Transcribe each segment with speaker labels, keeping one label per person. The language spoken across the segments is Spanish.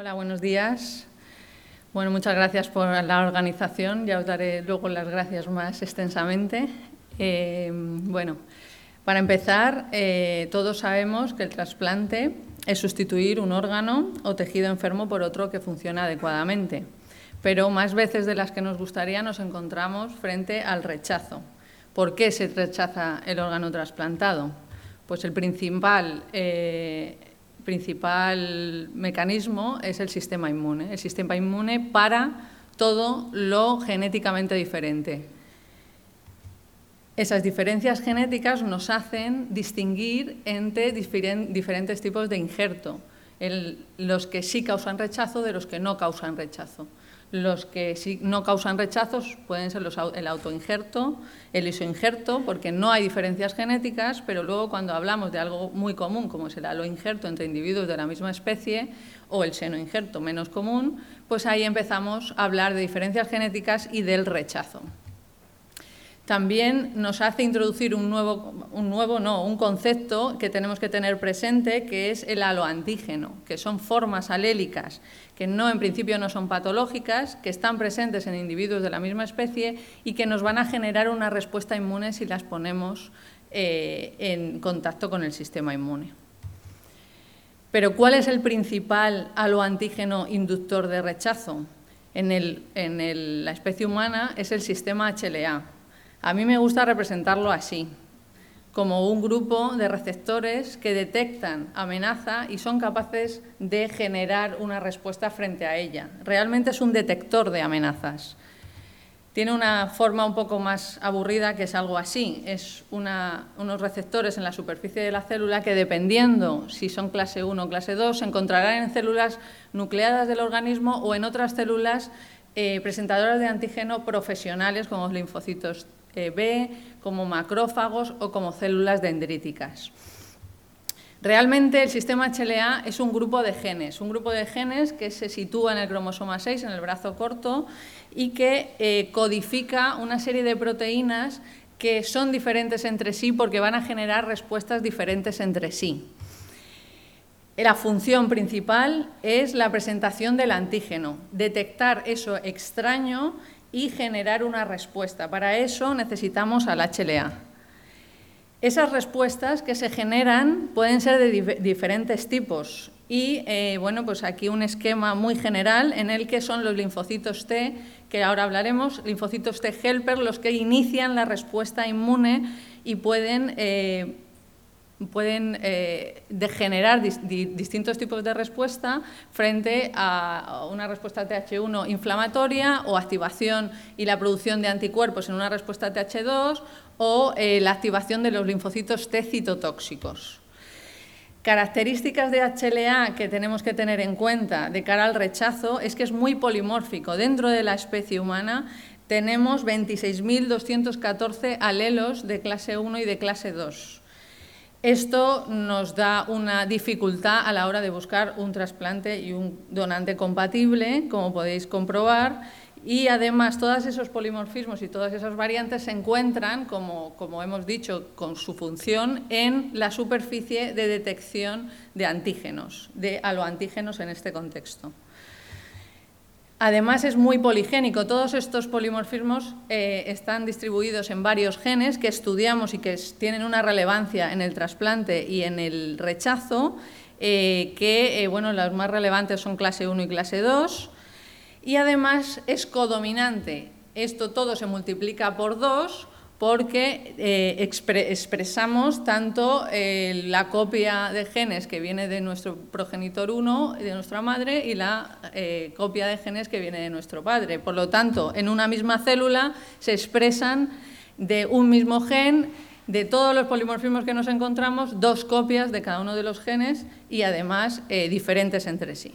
Speaker 1: Hola, buenos días. Bueno, muchas gracias por la organización. Ya os daré luego las gracias más extensamente. Eh, bueno, para empezar, eh, todos sabemos que el trasplante es sustituir un órgano o tejido enfermo por otro que funciona adecuadamente. Pero más veces de las que nos gustaría nos encontramos frente al rechazo. ¿Por qué se rechaza el órgano trasplantado? Pues el principal eh, principal mecanismo es el sistema inmune, el sistema inmune para todo lo genéticamente diferente. Esas diferencias genéticas nos hacen distinguir entre diferentes tipos de injerto, los que sí causan rechazo de los que no causan rechazo. Los que sí no causan rechazos pueden ser los, el autoinjerto, el isoinjerto, porque no hay diferencias genéticas, pero luego cuando hablamos de algo muy común, como es el aloinjerto entre individuos de la misma especie, o el senoinjerto menos común, pues ahí empezamos a hablar de diferencias genéticas y del rechazo también nos hace introducir un nuevo, un nuevo, no, un concepto que tenemos que tener presente, que es el aloantígeno, que son formas alélicas que no en principio no son patológicas, que están presentes en individuos de la misma especie y que nos van a generar una respuesta inmune si las ponemos eh, en contacto con el sistema inmune. Pero ¿cuál es el principal aloantígeno inductor de rechazo? En, en la especie humana es el sistema HLA, a mí me gusta representarlo así, como un grupo de receptores que detectan amenaza y son capaces de generar una respuesta frente a ella. Realmente es un detector de amenazas. Tiene una forma un poco más aburrida que es algo así. Es unos receptores en la superficie de la célula que dependiendo si son clase 1 o clase 2 se encontrarán en células nucleadas del organismo o en otras células eh, presentadoras de antígeno profesionales como los linfocitos B, como macrófagos o como células dendríticas. Realmente el sistema HLA es un grupo de genes, un grupo de genes que se sitúa en el cromosoma 6, en el brazo corto, y que eh, codifica una serie de proteínas que son diferentes entre sí porque van a generar respuestas diferentes entre sí. La función principal es la presentación del antígeno, detectar eso extraño y generar una respuesta. Para eso necesitamos al HLA. Esas respuestas que se generan pueden ser de diferentes tipos y eh, bueno, pues aquí un esquema muy general en el que son los linfocitos T, que ahora hablaremos, linfocitos T helper, los que inician la respuesta inmune y pueden eh, pueden eh, distintos tipos de respuesta frente a una respuesta TH1 inflamatoria o activación y la producción de anticuerpos en una respuesta TH2 o eh, la activación de los linfocitos T citotóxicos. Características de HLA que tenemos que tener en cuenta de cara al rechazo es que es muy polimórfico. Dentro de la especie humana tenemos 26.214 alelos de clase 1 y de clase 2. Esto nos da una dificultad a la hora de buscar un trasplante y un donante compatible, como podéis comprobar, y además todos esos polimorfismos y todas esas variantes se encuentran, como, como hemos dicho, con su función en la superficie de detección de antígenos, de aloantígenos en este contexto. Además es muy poligénico. Todos estos polimorfismos eh, están distribuidos en varios genes que estudiamos y que tienen una relevancia en el trasplante y en el rechazo, eh, que eh, bueno, los más relevantes son clase 1 y clase 2. Y además es codominante. Esto todo se multiplica por 2 porque eh, expresamos tanto eh, la copia de genes que viene de nuestro progenitor 1, de nuestra madre, y la eh, copia de genes que viene de nuestro padre. Por lo tanto, en una misma célula se expresan de un mismo gen, de todos los polimorfismos que nos encontramos, dos copias de cada uno de los genes y además diferentes entre sí.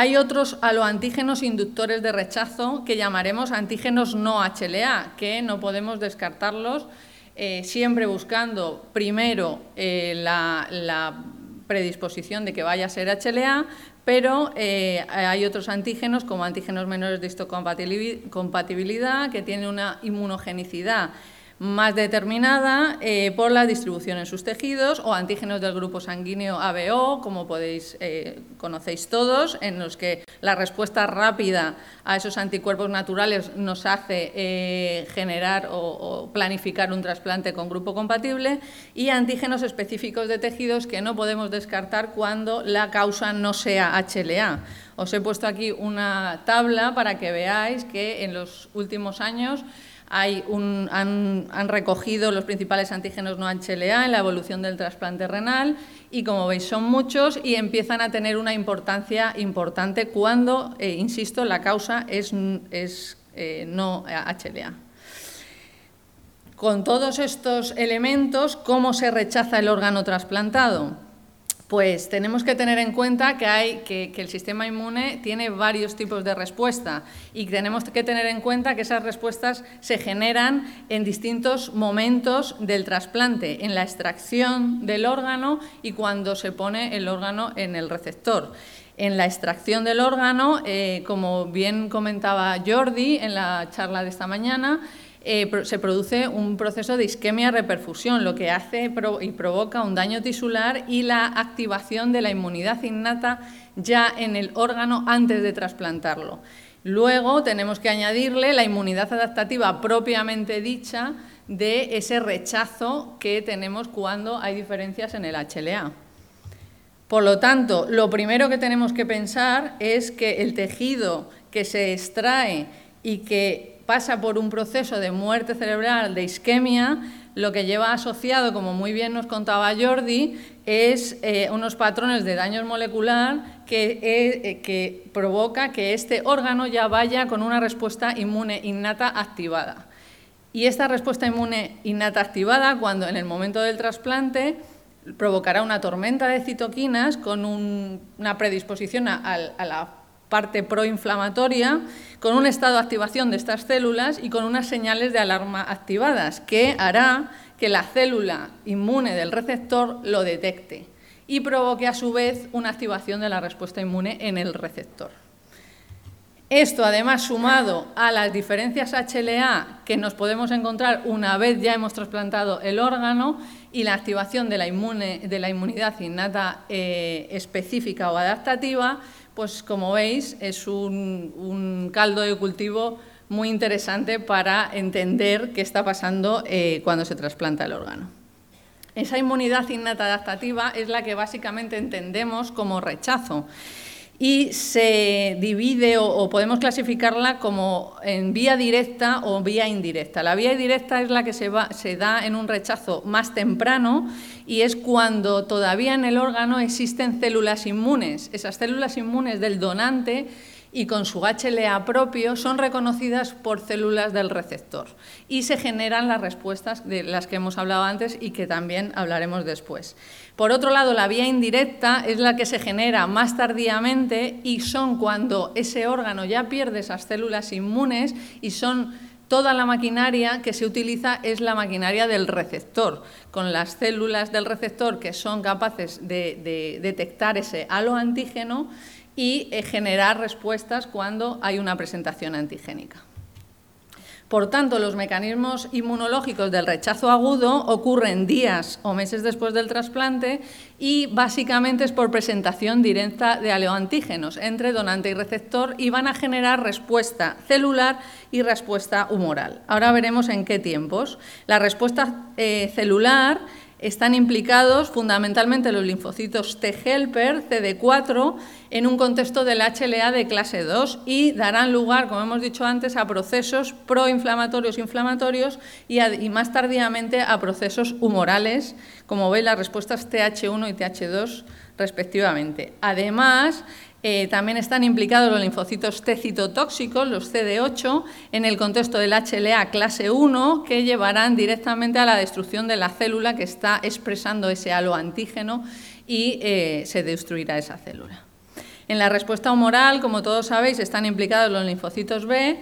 Speaker 1: Hay otros aloantígenos inductores de rechazo que llamaremos antígenos no HLA, que no podemos descartarlos eh, siempre buscando primero eh, la, predisposición de que vaya a ser HLA, pero eh, hay otros antígenos como antígenos menores de histocompatibilidad que tienen una inmunogenicidad más determinada eh, por la distribución en sus tejidos o antígenos del grupo sanguíneo ABO, como podéis eh, conocéis todos, en los que la respuesta rápida a esos anticuerpos naturales nos hace eh, generar o, planificar un trasplante con grupo compatible y antígenos específicos de tejidos que no podemos descartar cuando la causa no sea HLA. Os he puesto aquí una tabla para que veáis que en los últimos años han, recogido los principales antígenos no HLA en la evolución del trasplante renal y, como veis, son muchos y empiezan a tener una importancia importante cuando, eh, insisto, la causa es, eh, no HLA. Con todos estos elementos, ¿cómo se rechaza el órgano trasplantado? Pues tenemos que tener en cuenta que, hay, que, el sistema inmune tiene varios tipos de respuesta y tenemos que tener en cuenta que esas respuestas se generan en distintos momentos del trasplante, en la extracción del órgano y cuando se pone el órgano en el receptor. En la extracción del órgano, eh, como bien comentaba Jordi en la charla de esta mañana, eh, se produce un proceso de isquemia-reperfusión, lo que hace y provoca un daño tisular y la activación de la inmunidad innata ya en el órgano antes de trasplantarlo. Luego tenemos que añadirle la inmunidad adaptativa propiamente dicha de ese rechazo que tenemos cuando hay diferencias en el HLA. Por lo tanto, lo primero que tenemos que pensar es que el tejido que se extrae y que pasa por un proceso de muerte cerebral, de isquemia, lo que lleva asociado, como muy bien nos contaba Jordi, es eh, unos patrones de daño molecular que, eh, que provoca que este órgano ya vaya con una respuesta inmune innata activada. Y esta respuesta inmune innata activada, cuando en el momento del trasplante provocará una tormenta de citoquinas con una predisposición a la parte proinflamatoria, con un estado de activación de estas células y con unas señales de alarma activadas, que hará que la célula inmune del receptor lo detecte y provoque a su vez una activación de la respuesta inmune en el receptor. Esto, además, sumado a las diferencias HLA que nos podemos encontrar una vez ya hemos trasplantado el órgano y la activación de la, inmunidad innata eh, específica o adaptativa, pues como veis es un, caldo de cultivo muy interesante para entender qué está pasando eh, cuando se trasplanta el órgano. Esa inmunidad innata adaptativa es la que básicamente entendemos como rechazo y se divide o, podemos clasificarla como en vía directa o vía indirecta. La vía indirecta es la que se, se, da en un rechazo más temprano y es cuando todavía en el órgano existen células inmunes. Esas células inmunes del donante y con su HLA propio son reconocidas por células del receptor y se generan las respuestas de las que hemos hablado antes y que también hablaremos después. Por otro lado, la vía indirecta es la que se genera más tardíamente y son cuando ese órgano ya pierde esas células inmunes y son toda la maquinaria que se utiliza es la maquinaria del receptor, con las células del receptor que son capaces de, de detectar ese haloantígeno y eh, generar respuestas cuando hay una presentación antigénica. Por tanto, los mecanismos inmunológicos del rechazo agudo ocurren días o meses después del trasplante y básicamente es por presentación directa de aleoantígenos entre donante y receptor y van a generar respuesta celular y respuesta humoral. Ahora veremos en qué tiempos. La respuesta eh, celular están implicados fundamentalmente los linfocitos T-helper, CD4, en un contexto del HLA de clase 2 y darán lugar, como hemos dicho antes, a procesos proinflamatorios inflamatorios y, y más tardíamente a procesos humorales, como veis las respuestas TH1 y TH2 respectivamente. Además, eh, también están implicados los linfocitos T citotóxicos, los CD8, en el contexto del HLA clase 1, que llevarán directamente a la destrucción de la célula que está expresando ese haloantígeno y eh, se destruirá esa célula. En la respuesta humoral, como todos sabéis, están implicados los linfocitos B,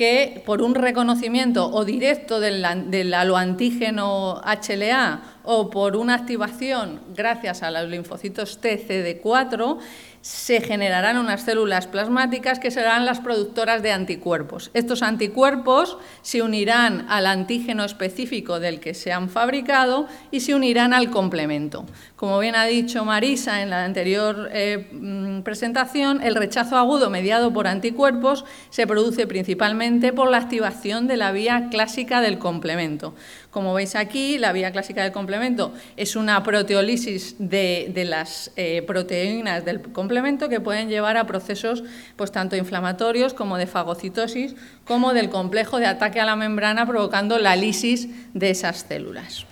Speaker 1: que por un reconocimiento o directo del, haloantígeno HLA o por una activación gracias a los linfocitos T CD4 se generarán unas células plasmáticas que serán las productoras de anticuerpos. Estos anticuerpos se unirán al antígeno específico del que se han fabricado y se unirán al complemento. Como bien ha dicho Marisa en la anterior eh, mm, presentación, el rechazo agudo mediado por anticuerpos se produce principalmente por la activación de la vía clásica del complemento. Como veis aquí, la vía clásica del complemento es una proteólisis de, las eh, proteínas del complemento que pueden llevar a procesos pues, tanto inflamatorios como de fagocitosis, como del complejo de ataque a la membrana provocando la lisis de esas células.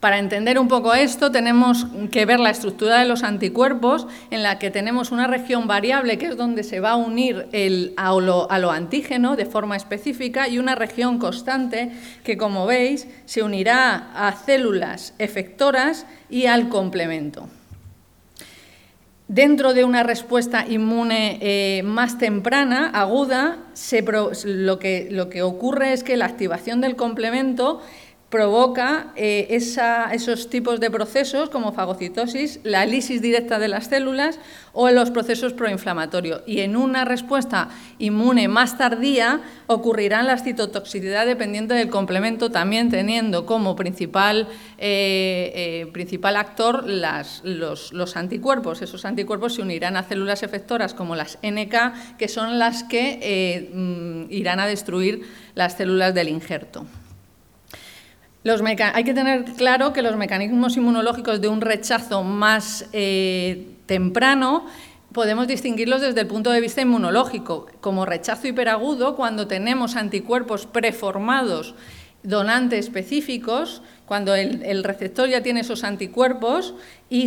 Speaker 1: Para entender un poco esto tenemos que ver la estructura de los anticuerpos en la que tenemos una región variable que es donde se va a unir el, a, lo, antígeno de forma específica y una región constante que como veis se unirá a células efectoras y al complemento. Dentro de una respuesta inmune eh, más temprana, aguda, lo, que, lo que ocurre es que la activación del complemento provoca eh, esos tipos de procesos como fagocitosis, la lisis directa de las células o los procesos proinflamatorios. Y en una respuesta inmune más tardía ocurrirán la citotoxicidad dependiendo del complemento, también teniendo como principal, eh, eh, principal actor los, los, anticuerpos. Esos anticuerpos se unirán a células efectoras como las NK, que son las que mm, irán a destruir las células del injerto hay que tener claro que los mecanismos inmunológicos de un rechazo más eh, temprano podemos distinguirlos desde el punto de vista inmunológico, como rechazo hiperagudo, cuando tenemos anticuerpos preformados donantes específicos, cuando el, receptor ya tiene esos anticuerpos y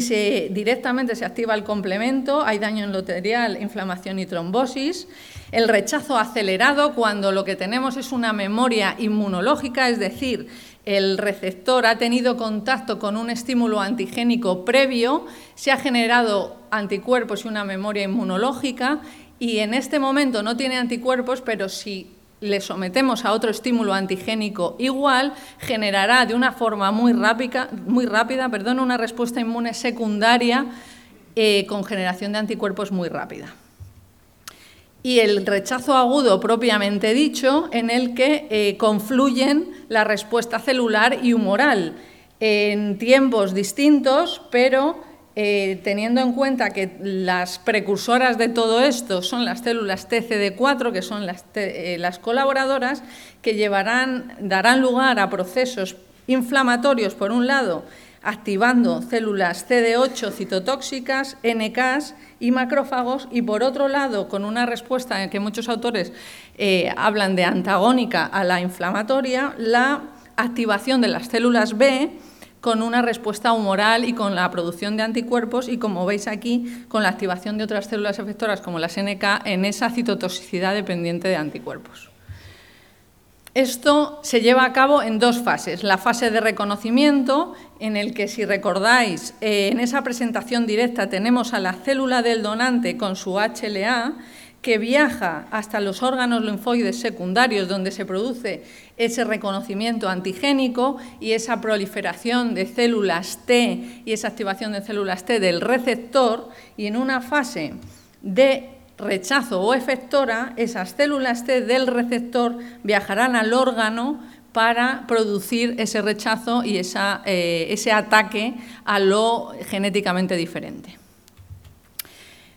Speaker 1: directamente se activa el complemento, hay daño endotelial, inflamación y trombosis. El rechazo acelerado, cuando lo que tenemos es una memoria inmunológica, es decir, el receptor ha tenido contacto con un estímulo antigénico previo, se ha generado anticuerpos y una memoria inmunológica y en este momento no tiene anticuerpos, pero si le sometemos a otro estímulo antigénico igual, generará de una forma muy rápida, muy rápida perdón, una respuesta inmune secundaria eh, con generación de anticuerpos muy rápida. Y el rechazo agudo propiamente dicho, en el que eh, confluyen la respuesta celular y humoral en tiempos distintos, pero eh, teniendo en cuenta que las precursoras de todo esto son las células TCD4, que son las, eh, las colaboradoras, que llevarán, darán lugar a procesos inflamatorios, por un lado, activando células CD8 citotóxicas, NKs y macrófagos, y por otro lado, con una respuesta en que muchos autores eh, hablan de antagónica a la inflamatoria, la activación de las células B con una respuesta humoral y con la producción de anticuerpos y, como veis aquí, con la activación de otras células efectoras como las NK en esa citotoxicidad dependiente de anticuerpos. Esto se lleva a cabo en dos fases. La fase de reconocimiento, en el que, si recordáis, eh, en esa presentación directa tenemos a la célula del donante con su HLA, que viaja hasta los órganos linfoides secundarios donde se produce ese reconocimiento antigénico y esa proliferación de células T y esa activación de células T del receptor y en una fase de rechazo o efectora, esas células T del receptor viajarán al órgano para producir ese rechazo y eh, ese ataque a lo genéticamente diferente.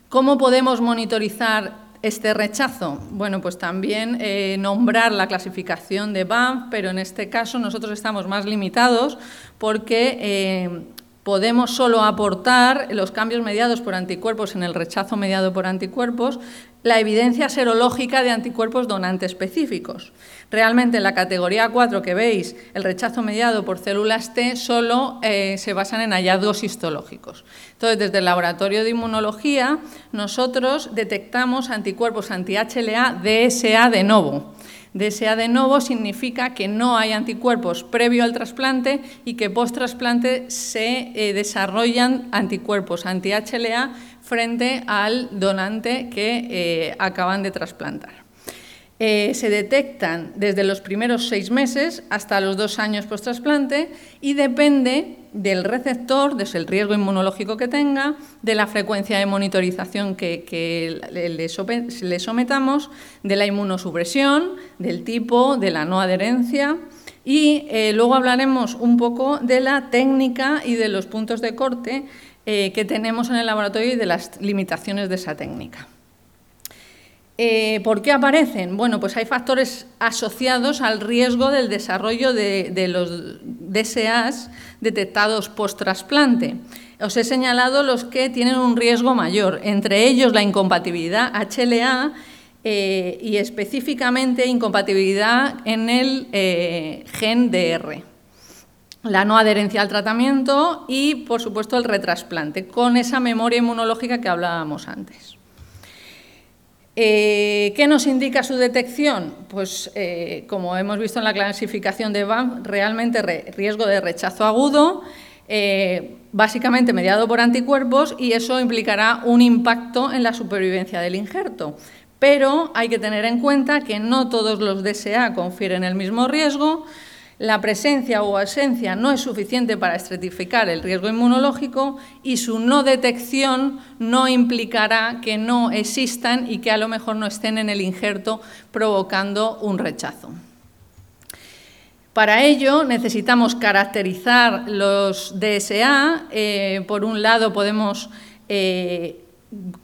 Speaker 1: ¿Cómo podemos monitorizar este rechazo? Bueno, pues también eh, nombrar la clasificación de BAMF, pero en este caso nosotros estamos más limitados porque eh, podemos solo aportar los cambios mediados por anticuerpos en el rechazo mediado por anticuerpos, la evidencia serológica de anticuerpos donantes específicos. Realmente en la categoría 4 que veis, el rechazo mediado por células T solo eh, se basan en hallazgos histológicos. Entonces, desde el laboratorio de inmunología, nosotros detectamos anticuerpos anti-HLA DSA de novo De novo significa que no hay anticuerpos previo al trasplante y que post-trasplante se eh, desarrollan anticuerpos anti-HLA frente al donante que eh, acaban de trasplantar. Eh, se detectan desde los primeros seis meses hasta los dos años post-trasplante y depende del receptor, del riesgo inmunológico que tenga, de la frecuencia de monitorización que, le, sometamos, de la inmunosupresión, del tipo, de la no adherencia y eh, luego hablaremos un poco de la técnica y de los puntos de corte eh, que tenemos en el laboratorio y de las limitaciones de esa técnica. Eh, ¿Por qué aparecen? Bueno, pues hay factores asociados al riesgo del desarrollo de, los DSAs detectados post-trasplante. Os he señalado los que tienen un riesgo mayor, entre ellos la incompatibilidad HLA eh, y específicamente incompatibilidad en el eh, gen DR, la no adherencia al tratamiento y, por supuesto, el retrasplante, con esa memoria inmunológica que hablábamos antes. Eh, ¿Qué nos indica su detección? Pues, eh, como hemos visto en la clasificación de BAM, realmente riesgo de rechazo agudo, eh, básicamente mediado por anticuerpos, y eso implicará un impacto en la supervivencia del injerto. Pero hay que tener en cuenta que no todos los DSA confieren el mismo riesgo, la presencia o ausencia no es suficiente para estratificar el riesgo inmunológico y su no detección no implicará que no existan y que a lo mejor no estén en el injerto provocando un rechazo. Para ello necesitamos caracterizar los DSA. Eh, por un lado podemos eh,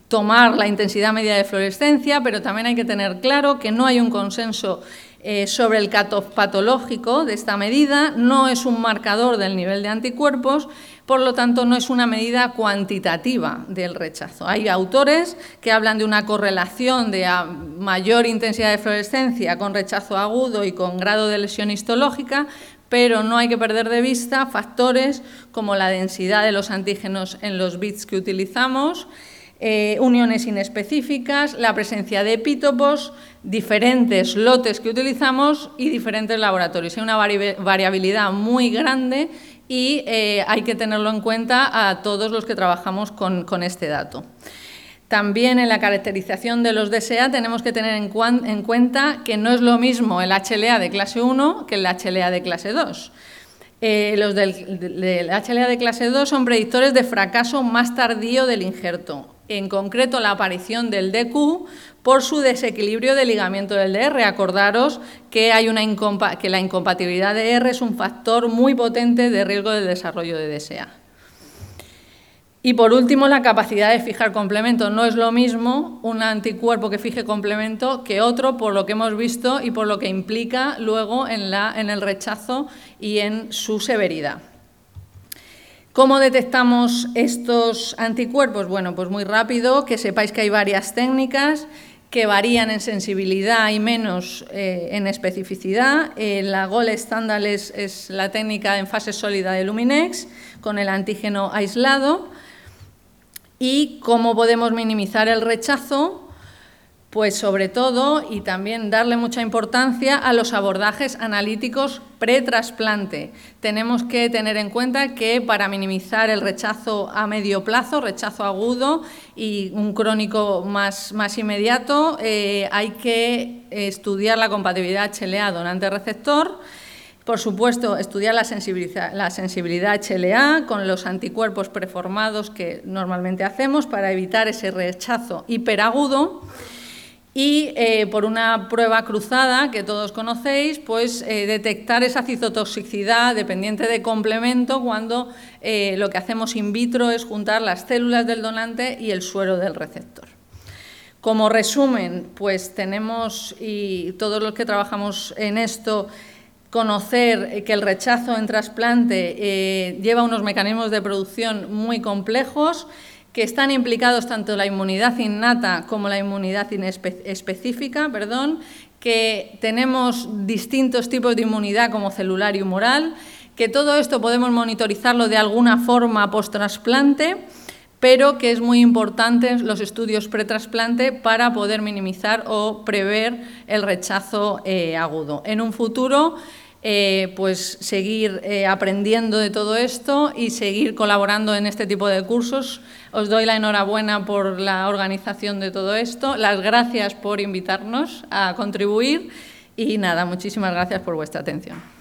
Speaker 1: tomar la intensidad media de fluorescencia, pero también hay que tener claro que no hay un consenso eh, sobre el cutoff patológico de esta medida, no es un marcador del nivel de anticuerpos, por lo tanto no es una medida cuantitativa del rechazo. Hay autores que hablan de una correlación de mayor intensidad de fluorescencia con rechazo agudo y con grado de lesión histológica, pero no hay que perder de vista factores como la densidad de los antígenos en los bits que utilizamos, eh, uniones inespecíficas, la presencia de epítopos, diferentes lotes que utilizamos y diferentes laboratorios. Hay una variabilidad muy grande y eh, hay que tenerlo en cuenta a todos los que trabajamos con, este dato. También en la caracterización de los DSA tenemos que tener en, cuenta que no es lo mismo el HLA de clase 1 que el HLA de clase 2. Eh, los del, del HLA de clase 2 son predictores de fracaso más tardío del injerto en concreto la aparición del DQ por su desequilibrio de ligamiento del DR. Acordaros que, la incompatibilidad de R es un factor muy potente de riesgo del desarrollo de DSA. Y por último, la capacidad de fijar complemento. No es lo mismo un anticuerpo que fije complemento que otro, por lo que hemos visto y por lo que implica luego en el rechazo y en su severidad. ¿Cómo detectamos estos anticuerpos? Bueno, pues muy rápido, que sepáis que hay varias técnicas que varían en sensibilidad y menos eh, en especificidad. Eh, la GOL estándar es, es, la técnica en fase sólida de Luminex, con el antígeno aislado. Y cómo podemos minimizar el rechazo, pues sobre todo y también darle mucha importancia a los abordajes analíticos pretrasplante. Tenemos que tener en cuenta que para minimizar el rechazo a medio plazo, rechazo agudo y un crónico más, más inmediato, eh, hay que estudiar la compatibilidad HLA donante-receptor. Por supuesto, estudiar la sensibilidad, la sensibilidad HLA con los anticuerpos preformados que normalmente hacemos para evitar ese rechazo hiperagudo y eh, por una prueba cruzada que todos conocéis, pues eh, detectar esa citotoxicidad dependiente de complemento cuando eh, lo que hacemos in vitro es juntar las células del donante y el suero del receptor. Como resumen, pues tenemos, y todos los que trabajamos en esto, conocer que el rechazo en trasplante lleva unos mecanismos de producción muy complejos, que están implicados tanto la inmunidad innata como la inmunidad específica, perdón, que tenemos distintos tipos de inmunidad como celular y humoral, que todo esto podemos monitorizarlo de alguna forma post-trasplante, pero que es muy importante los estudios pretrasplante para poder minimizar o prever el rechazo eh, agudo. En un futuro eh, pues seguir eh, aprendiendo de todo esto y seguir colaborando en este tipo de cursos. Os doy la enhorabuena por la organización de todo esto, las gracias por invitarnos a contribuir y nada, muchísimas gracias por vuestra atención.